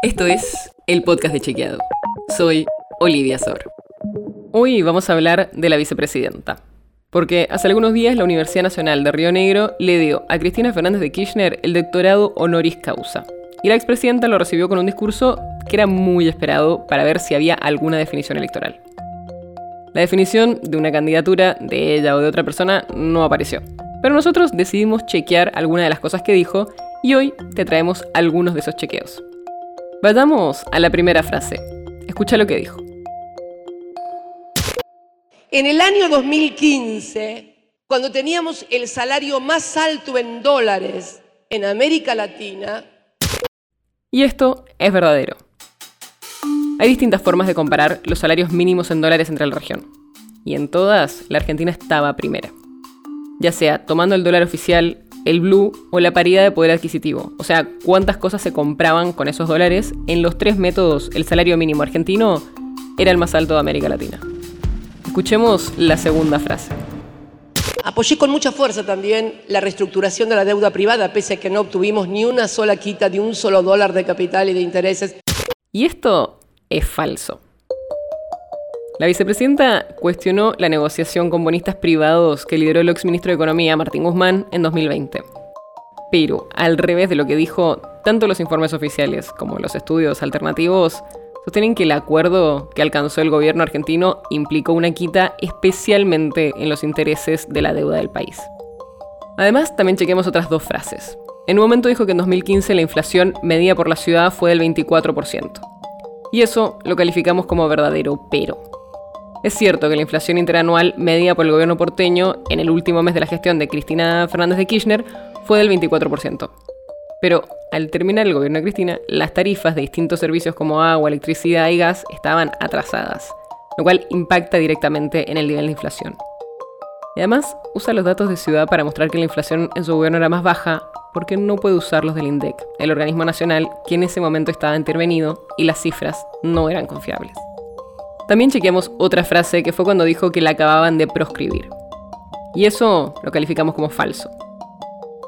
Esto es el podcast de Chequeado. Soy Olivia Sor. Hoy vamos a hablar de la vicepresidenta. Porque hace algunos días la Universidad Nacional de Río Negro le dio a Cristina Fernández de Kirchner el doctorado honoris causa. Y la expresidenta lo recibió con un discurso que era muy esperado para ver si había alguna definición electoral. La definición de una candidatura de ella o de otra persona no apareció. Pero nosotros decidimos chequear algunas de las cosas que dijo y hoy te traemos algunos de esos chequeos. Vayamos a la primera frase. Escucha lo que dijo. En el año 2015, cuando teníamos el salario más alto en dólares en América Latina, y esto es verdadero. Hay distintas formas de comparar los salarios mínimos en dólares entre la región. Y en todas, la Argentina estaba primera. Ya sea tomando el dólar oficial el blue o la paridad de poder adquisitivo. O sea, cuántas cosas se compraban con esos dólares. En los tres métodos, el salario mínimo argentino era el más alto de América Latina. Escuchemos la segunda frase. Apoyé con mucha fuerza también la reestructuración de la deuda privada, pese a que no obtuvimos ni una sola quita de un solo dólar de capital y de intereses. Y esto es falso. La vicepresidenta cuestionó la negociación con bonistas privados que lideró el exministro de Economía, Martín Guzmán, en 2020. Pero, al revés de lo que dijo, tanto los informes oficiales como los estudios alternativos sostienen que el acuerdo que alcanzó el gobierno argentino implicó una quita especialmente en los intereses de la deuda del país. Además, también chequemos otras dos frases. En un momento dijo que en 2015 la inflación medida por la ciudad fue del 24%. Y eso lo calificamos como verdadero pero. Es cierto que la inflación interanual medida por el gobierno porteño en el último mes de la gestión de Cristina Fernández de Kirchner fue del 24%. Pero al terminar el gobierno de Cristina, las tarifas de distintos servicios como agua, electricidad y gas estaban atrasadas, lo cual impacta directamente en el nivel de inflación. Y además usa los datos de ciudad para mostrar que la inflación en su gobierno era más baja porque no puede usar los del INDEC, el organismo nacional que en ese momento estaba intervenido y las cifras no eran confiables. También chequeamos otra frase que fue cuando dijo que la acababan de proscribir. Y eso lo calificamos como falso.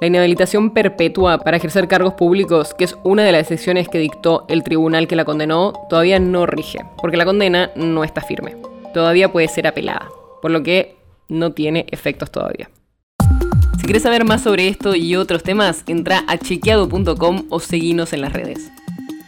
La inhabilitación perpetua para ejercer cargos públicos, que es una de las decisiones que dictó el tribunal que la condenó, todavía no rige, porque la condena no está firme. Todavía puede ser apelada, por lo que no tiene efectos todavía. Si quieres saber más sobre esto y otros temas, entra a chequeado.com o seguinos en las redes.